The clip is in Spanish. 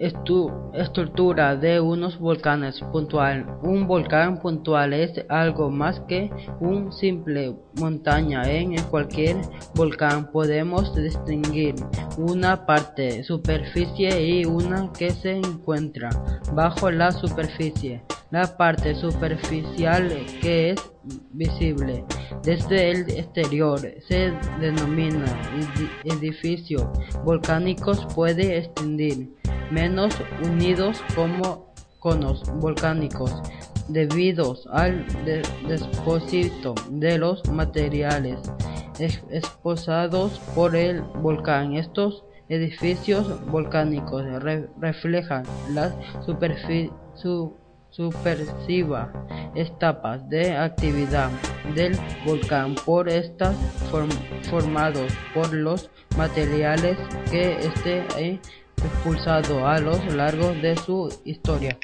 Estructura de unos volcanes puntual. Un volcán puntual es algo más que un simple montaña. En cualquier volcán podemos distinguir una parte superficie y una que se encuentra bajo la superficie. La parte superficial que es visible desde el exterior se denomina edi- edificio volcánicos puede extender menos unidos como conos volcánicos debidos al de- depósito de los materiales ex- exposados por el volcán. Estos edificios volcánicos re- reflejan la superficie supersiva etapas de actividad del volcán por estas form- formados por los materiales que este ha expulsado a lo largo de su historia.